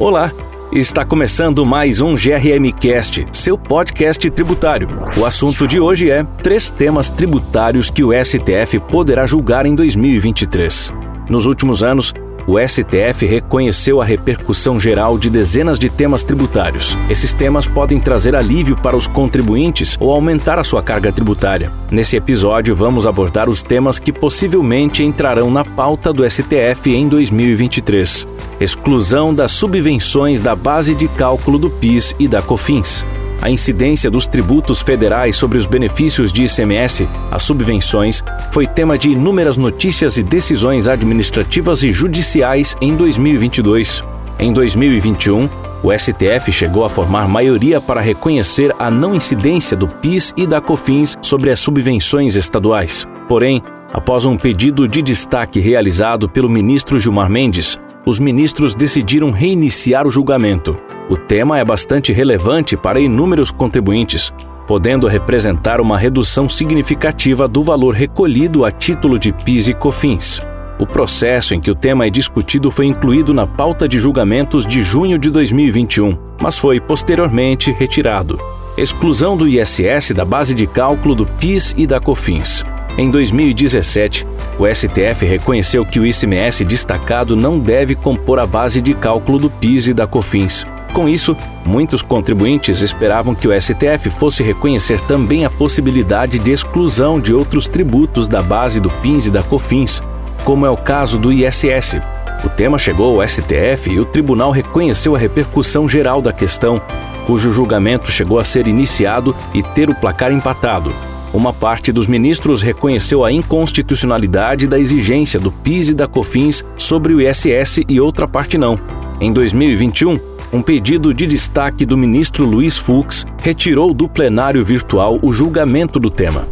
Olá! Está começando mais um GRM Cast, seu podcast tributário. O assunto de hoje é três temas tributários que o STF poderá julgar em 2023. Nos últimos anos, o STF reconheceu a repercussão geral de dezenas de temas tributários. Esses temas podem trazer alívio para os contribuintes ou aumentar a sua carga tributária. Nesse episódio, vamos abordar os temas que possivelmente entrarão na pauta do STF em 2023. Exclusão das subvenções da base de cálculo do PIS e da COFINS a incidência dos tributos federais sobre os benefícios de ICMS, as subvenções, foi tema de inúmeras notícias e decisões administrativas e judiciais em 2022. Em 2021, o STF chegou a formar maioria para reconhecer a não incidência do PIS e da COFINS sobre as subvenções estaduais. Porém, após um pedido de destaque realizado pelo ministro Gilmar Mendes, os ministros decidiram reiniciar o julgamento. O tema é bastante relevante para inúmeros contribuintes, podendo representar uma redução significativa do valor recolhido a título de PIS e COFINS. O processo em que o tema é discutido foi incluído na pauta de julgamentos de junho de 2021, mas foi posteriormente retirado. Exclusão do ISS da base de cálculo do PIS e da COFINS. Em 2017, o STF reconheceu que o ICMS destacado não deve compor a base de cálculo do PIS e da COFINS. Com isso, muitos contribuintes esperavam que o STF fosse reconhecer também a possibilidade de exclusão de outros tributos da base do PIS e da COFINS, como é o caso do ISS. O tema chegou ao STF e o tribunal reconheceu a repercussão geral da questão, cujo julgamento chegou a ser iniciado e ter o placar empatado. Uma parte dos ministros reconheceu a inconstitucionalidade da exigência do PIS e da COFINS sobre o ISS e outra parte não. Em 2021, um pedido de destaque do ministro Luiz Fux retirou do plenário virtual o julgamento do tema.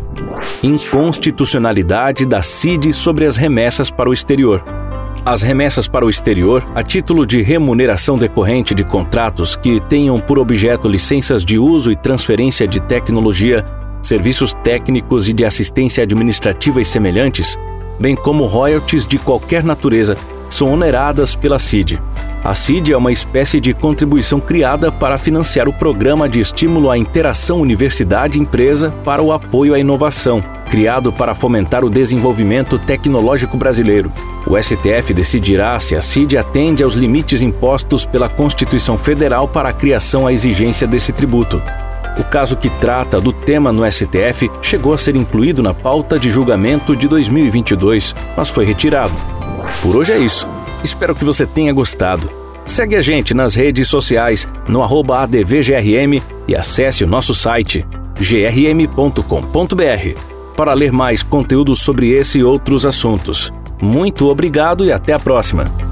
Inconstitucionalidade da CID sobre as remessas para o exterior. As remessas para o exterior, a título de remuneração decorrente de contratos que tenham por objeto licenças de uso e transferência de tecnologia, serviços técnicos e de assistência administrativa e semelhantes, bem como royalties de qualquer natureza, são oneradas pela CID. A CID é uma espécie de contribuição criada para financiar o programa de estímulo à interação universidade-empresa para o apoio à inovação, criado para fomentar o desenvolvimento tecnológico brasileiro. O STF decidirá se a CID atende aos limites impostos pela Constituição Federal para a criação à exigência desse tributo. O caso que trata do tema no STF chegou a ser incluído na pauta de julgamento de 2022, mas foi retirado. Por hoje é isso. Espero que você tenha gostado. Segue a gente nas redes sociais no ADVGRM e acesse o nosso site grm.com.br para ler mais conteúdo sobre esse e outros assuntos. Muito obrigado e até a próxima!